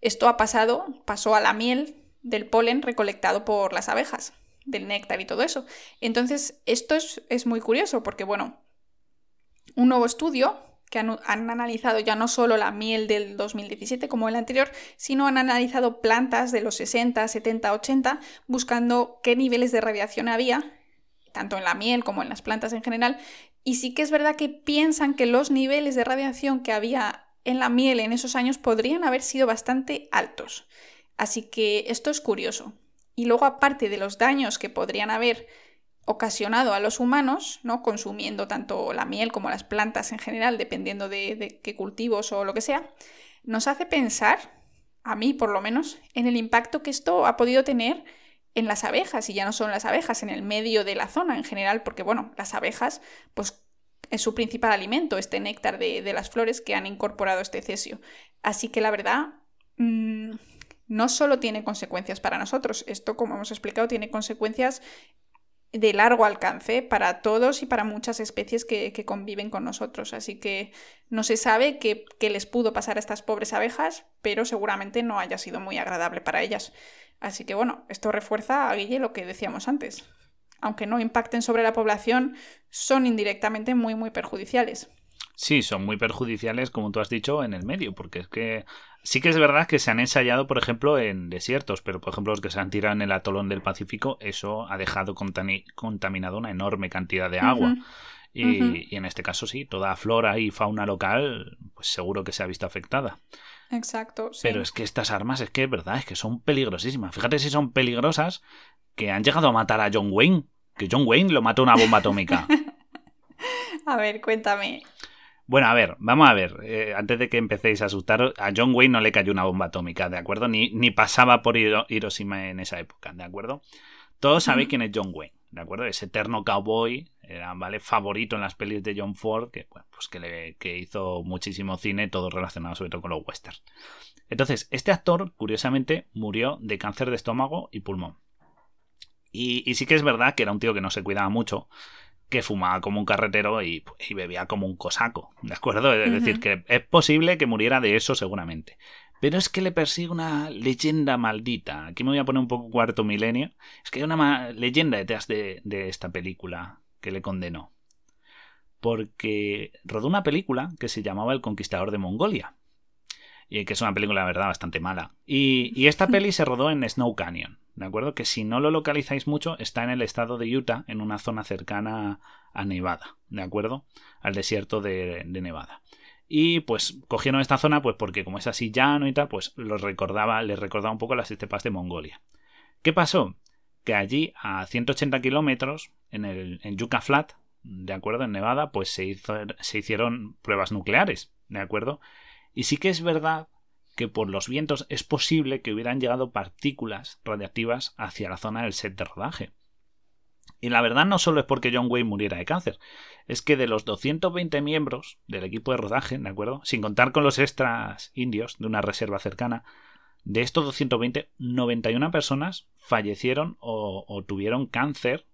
esto ha pasado, pasó a la miel del polen recolectado por las abejas del néctar y todo eso. Entonces, esto es, muy curioso porque, bueno, un nuevo estudio que han, analizado ya no solo la miel del 2017 como el anterior, sino han analizado plantas de los 60, 70, 80, buscando qué niveles de radiación había, tanto en la miel como en las plantas en general. Y sí que es verdad que piensan que los niveles de radiación que había en la miel en esos años podrían haber sido bastante altos. Así que esto es curioso. Y luego, aparte de los daños que podrían haber ocasionado a los humanos, ¿no? consumiendo tanto la miel como las plantas en general, dependiendo de, qué cultivos o lo que sea, nos hace pensar, a mí por lo menos, en el impacto que esto ha podido tener en las abejas, y ya no son las abejas, en el medio de la zona en general, porque bueno, las abejas, pues es su principal alimento, este néctar de, las flores que han incorporado este cesio. Así que la verdad, mm, no solo tiene consecuencias para nosotros, esto, como hemos explicado, tiene consecuencias de largo alcance para todos y para muchas especies que, conviven con nosotros. Así que no se sabe qué, les pudo pasar a estas pobres abejas, pero seguramente no haya sido muy agradable para ellas. Así que bueno, esto refuerza a Guille lo que decíamos antes. Aunque no impacten sobre la población, son indirectamente muy, muy perjudiciales. Sí, son muy perjudiciales, como tú has dicho, en el medio, porque es que sí que es verdad que se han ensayado, por ejemplo, en desiertos, pero por ejemplo los que se han tirado en el atolón del Pacífico, eso ha dejado contaminado una enorme cantidad de agua. y, en este caso sí, toda flora y fauna local, pues seguro que se ha visto afectada. Exacto. Sí. Pero es que estas armas, es que es verdad, es que son peligrosísimas. Fíjate si son peligrosas que han llegado a matar a John Wayne, que John Wayne lo mató una bomba atómica. <laughs> a ver, cuéntame. Bueno, a ver, vamos a ver. Eh, antes de que empecéis a asustaros, a John Wayne no le cayó una bomba atómica, ¿de acuerdo? Ni, ni pasaba por Hiroshima en esa época, ¿de acuerdo? Todos sabéis quién es John Wayne, ¿de acuerdo? Ese eterno cowboy, era, ¿vale? Favorito en las pelis de John Ford, que, pues que, le, que hizo muchísimo cine, todo relacionado sobre todo con los westerns. Entonces, este actor, curiosamente, murió de cáncer de estómago y pulmón. Y, y sí que es verdad que era un tío que no se cuidaba mucho que fumaba como un carretero y, bebía como un cosaco, ¿de acuerdo? Es decir, que es posible que muriera de eso seguramente. Pero es que le persigue una leyenda maldita. Aquí me voy a poner un poco cuarto milenio. Es que hay una leyenda detrás de, de esta película que le condenó. Porque rodó una película que se llamaba El Conquistador de Mongolia. Y que es una película, la verdad, bastante mala. Y, y esta <laughs> peli se rodó en Snow Canyon. ¿De acuerdo? Que si no lo localizáis mucho, está en el estado de Utah, en una zona cercana a Nevada, ¿de acuerdo? Al desierto de, Nevada. Y pues cogieron esta zona, pues porque como es así llano y tal, pues los recordaba, les recordaba un poco las estepas de Mongolia. ¿Qué pasó? Que allí, a 180 kilómetros, en, el, en Yucca Flat, ¿de acuerdo? En Nevada, pues se, hizo, se hicieron pruebas nucleares, ¿de acuerdo? Y sí que es verdad que por los vientos es posible que hubieran llegado partículas radiactivas hacia la zona del set de rodaje. Y la verdad no solo es porque John Wayne muriera de cáncer, es que de los 220 miembros del equipo de rodaje, ¿de acuerdo? Sin contar con los extras indios de una reserva cercana, de estos 220, 91 personas fallecieron o, o tuvieron cáncer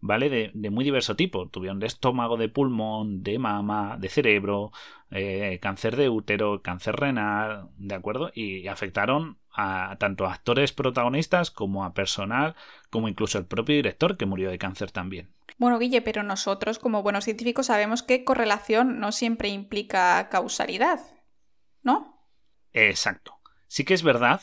¿vale? De, muy diverso tipo. Tuvieron de estómago, de pulmón, de mama, de cerebro, eh, cáncer de útero, cáncer renal, ¿de acuerdo? Y, afectaron a tanto a actores protagonistas como a personal, como incluso el propio director que murió de cáncer también. Bueno, Guille, pero nosotros como buenos científicos sabemos que correlación no siempre implica causalidad, ¿no? Exacto. Sí que es verdad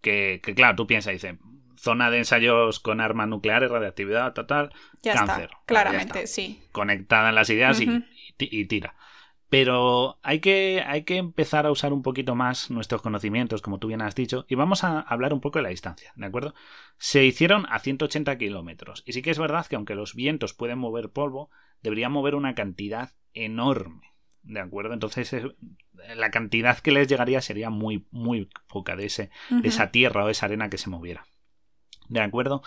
que, que claro, tú piensas y dices, zona de ensayos con armas nucleares, radiactividad, total, ya cáncer. Está, claramente, sí. Conectada en las ideas y, tira. Pero hay que, hay que empezar a usar un poquito más nuestros conocimientos, como tú bien has dicho, y vamos a hablar un poco de la distancia, ¿de acuerdo? Se hicieron a 180 kilómetros, y sí que es verdad que aunque los vientos pueden mover polvo, deberían mover una cantidad enorme, ¿de acuerdo? Entonces la cantidad que les llegaría sería muy, muy poca de, ese, de esa tierra o esa arena que se moviera. ¿De acuerdo?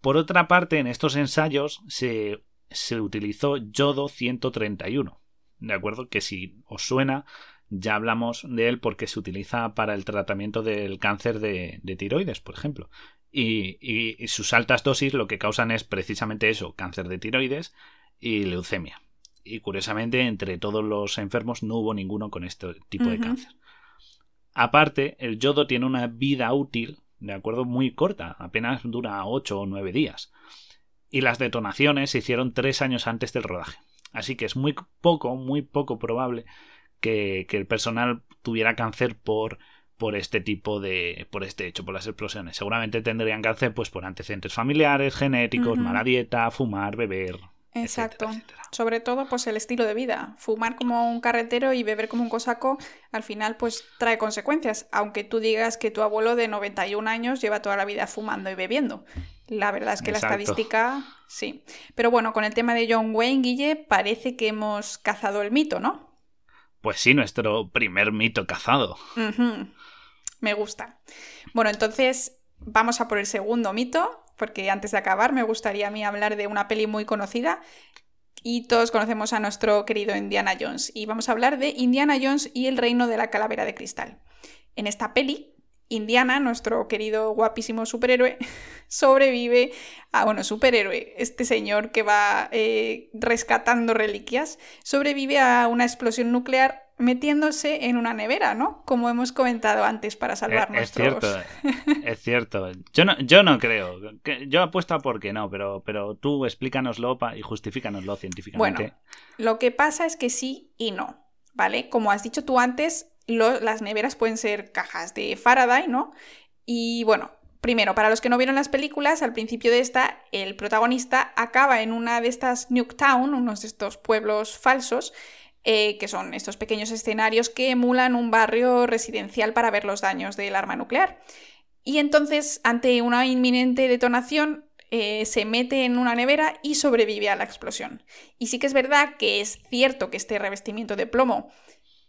Por otra parte, en estos ensayos se, se utilizó yodo 131. ¿De acuerdo? Que si os suena, ya hablamos de él porque se utiliza para el tratamiento del cáncer de, tiroides, por ejemplo. Y, y, sus altas dosis lo que causan es precisamente eso, cáncer de tiroides y leucemia. Y curiosamente, entre todos los enfermos no hubo ninguno con este tipo de cáncer. Aparte, el yodo tiene una vida útil de acuerdo muy corta, apenas dura 8 o 9 días. Y las detonaciones se hicieron 3 años antes del rodaje. Así que es muy poco, muy poco probable que, el personal tuviera cáncer por, por este tipo de. por este hecho, por las explosiones. Seguramente tendrían cáncer pues por antecedentes familiares, genéticos, mala dieta, fumar, beber. Exacto. Sobre todo, pues el estilo de vida. Fumar como un carretero y beber como un cosaco, al final, pues trae consecuencias. Aunque tú digas que tu abuelo de 91 años lleva toda la vida fumando y bebiendo. La verdad es que la estadística, sí. Pero bueno, con el tema de John Wayne, Guille, parece que hemos cazado el mito, ¿no? Pues sí, nuestro primer mito cazado. Me gusta. Bueno, entonces vamos a por el segundo mito, porque antes de acabar me gustaría a mí hablar de una peli muy conocida y todos conocemos a nuestro querido Indiana Jones. Y vamos a hablar de Indiana Jones y el reino de la calavera de cristal. En esta peli Indiana, nuestro querido guapísimo superhéroe, <laughs> sobrevive a, bueno, superhéroe, este señor que va eh, rescatando reliquias, sobrevive a una explosión nuclear metiéndose en una nevera, ¿no? Como hemos comentado antes para salvar es, cierto, <laughs> es cierto. Yo no, yo no creo. Yo apuesto a por qué no, pero, pero tú explícanoslo y justifícanoslo científicamente. Bueno, lo que pasa es que sí y no, ¿vale? Como has dicho tú antes, las neveras pueden ser cajas de Faraday, ¿no? Y bueno, primero, para los que no vieron las películas, al principio de esta, el protagonista acaba en una de estas Nuketown, unos de estos pueblos falsos, eh, que son estos pequeños escenarios que emulan un barrio residencial para ver los daños del arma nuclear. Y entonces, ante una inminente detonación, eh, se mete en una nevera y sobrevive a la explosión. Y sí que es verdad que es cierto que este revestimiento de plomo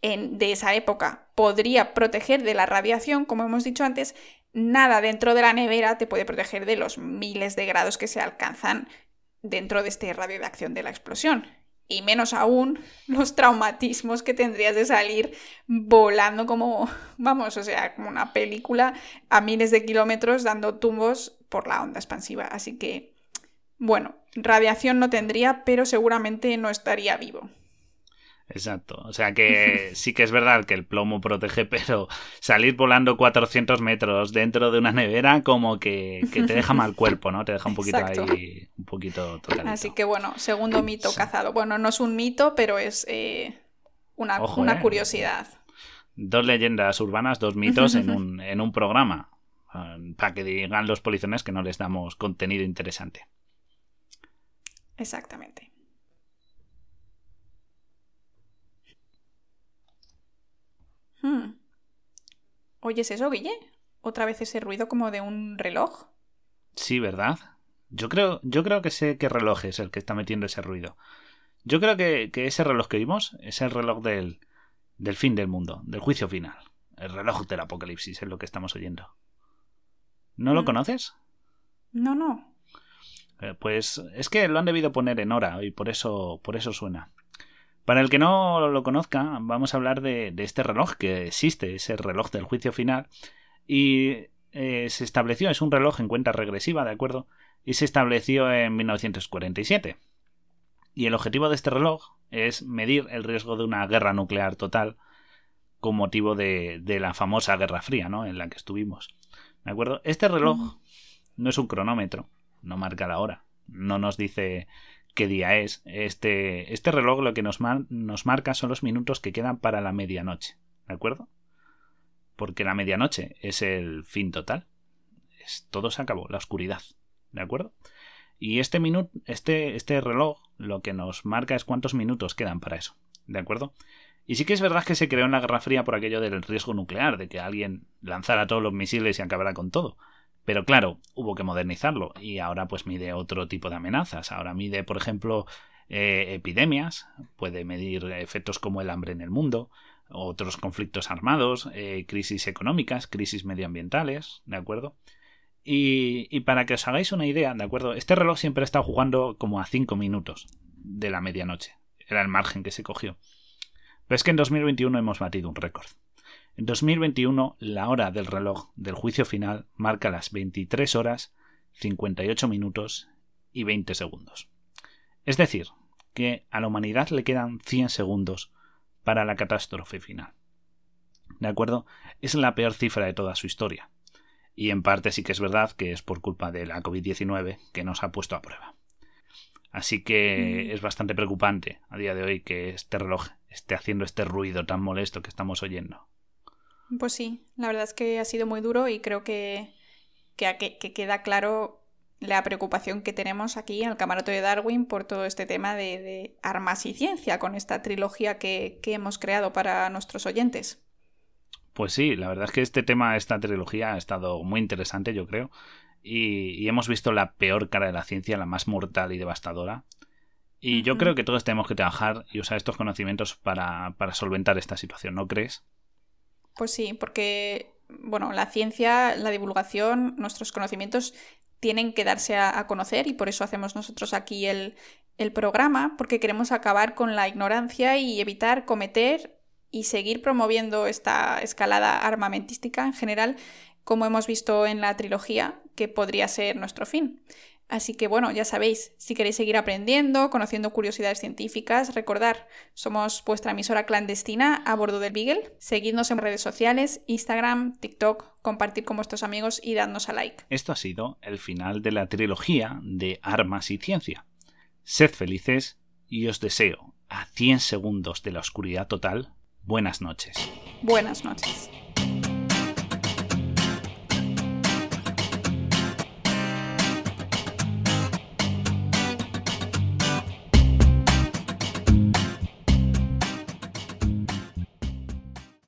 de esa época podría proteger de la radiación, como hemos dicho antes, nada dentro de la nevera te puede proteger de los miles de grados que se alcanzan dentro de este radio de acción de la explosión. Y menos aún los traumatismos que tendrías de salir volando como, vamos, o sea, como una película a miles de kilómetros dando tumbos por la onda expansiva. Así que, bueno, radiación no tendría, pero seguramente no estaría vivo. Exacto. O sea que <laughs> sí que es verdad que el plomo protege, pero salir volando 400 metros dentro de una nevera como que, te deja mal cuerpo, ¿no? Te deja un poquito ahí, un poquito Así que bueno, segundo mito cazado. Bueno, no es un mito, pero es eh, una, una eh. curiosidad. Dos leyendas urbanas, dos mitos en un, <laughs> en un programa. Eh, para que digan los polizones que no les damos contenido interesante. Exactamente. Hmm. ¿Oyes eso, Guille? ¿Otra vez ese ruido como de un reloj? Sí, ¿verdad? Yo creo, yo creo que sé qué reloj es el que está metiendo ese ruido. Yo creo que, ese reloj que vimos es el reloj del, del fin del mundo, del juicio final. El reloj del apocalipsis es lo que estamos oyendo. ¿No lo hmm. conoces? No, no. Eh, pues es que lo han debido poner en hora y por eso, por eso suena. Para el que no lo conozca, vamos a hablar de, este reloj que existe, ese reloj del juicio final, y eh, se estableció, es un reloj en cuenta regresiva, ¿de acuerdo? Y se estableció en 1947. Y el objetivo de este reloj es medir el riesgo de una guerra nuclear total con motivo de, la famosa Guerra Fría, ¿no? En la que estuvimos. ¿De acuerdo? Este reloj no es un cronómetro, no marca la hora, no nos dice qué día es. Este, este reloj lo que nos, nos marca son los minutos que quedan para la medianoche. ¿De acuerdo? Porque la medianoche es el fin total. Es, todo se acabó, la oscuridad. ¿De acuerdo? Y este, minuto, este, este reloj lo que nos marca es cuántos minutos quedan para eso. ¿De acuerdo? Y sí que es verdad que se creó en la Guerra Fría por aquello del riesgo nuclear, de que alguien lanzara todos los misiles y acabara con todo. Pero claro, hubo que modernizarlo y ahora pues mide otro tipo de amenazas. Ahora mide, por ejemplo, eh, epidemias, puede medir efectos como el hambre en el mundo, otros conflictos armados, eh, crisis económicas, crisis medioambientales, ¿de acuerdo? Y, para que os hagáis una idea, ¿de acuerdo? Este reloj siempre ha estado jugando como a 5 minutos de la medianoche. Era el margen que se cogió. Pero es que en 2021 hemos batido un récord. En 2021, la hora del reloj del juicio final marca las 23 horas, 58 minutos y 20 segundos. Es decir, que a la humanidad le quedan 100 segundos para la catástrofe final. ¿De acuerdo? Es la peor cifra de toda su historia. Y en parte sí que es verdad que es por culpa de la COVID-19 que nos ha puesto a prueba. Así que mm. es bastante preocupante a día de hoy que este reloj esté haciendo este ruido tan molesto que estamos oyendo. Pues sí, la verdad es que ha sido muy duro y creo que, que, queda claro la preocupación que tenemos aquí en el camarote de Darwin por todo este tema de, armas y ciencia con esta trilogía que, hemos creado para nuestros oyentes. Pues sí, la verdad es que este tema, esta trilogía ha estado muy interesante, yo creo, y, hemos visto la peor cara de la ciencia, la más mortal y devastadora. Y yo creo que todos tenemos que trabajar y usar estos conocimientos para, para solventar esta situación, ¿no crees? Pues sí, porque bueno, la ciencia, la divulgación, nuestros conocimientos tienen que darse a, conocer y por eso hacemos nosotros aquí el, el programa, porque queremos acabar con la ignorancia y evitar cometer y seguir promoviendo esta escalada armamentística en general, como hemos visto en la trilogía, que podría ser nuestro fin. Así que bueno, ya sabéis, si queréis seguir aprendiendo, conociendo curiosidades científicas, recordar, somos vuestra emisora clandestina a bordo del Beagle. Seguidnos en redes sociales, Instagram, TikTok, compartir con vuestros amigos y dadnos a like. Esto ha sido el final de la trilogía de Armas y Ciencia. Sed felices y os deseo, a 100 segundos de la oscuridad total, buenas noches. Buenas noches.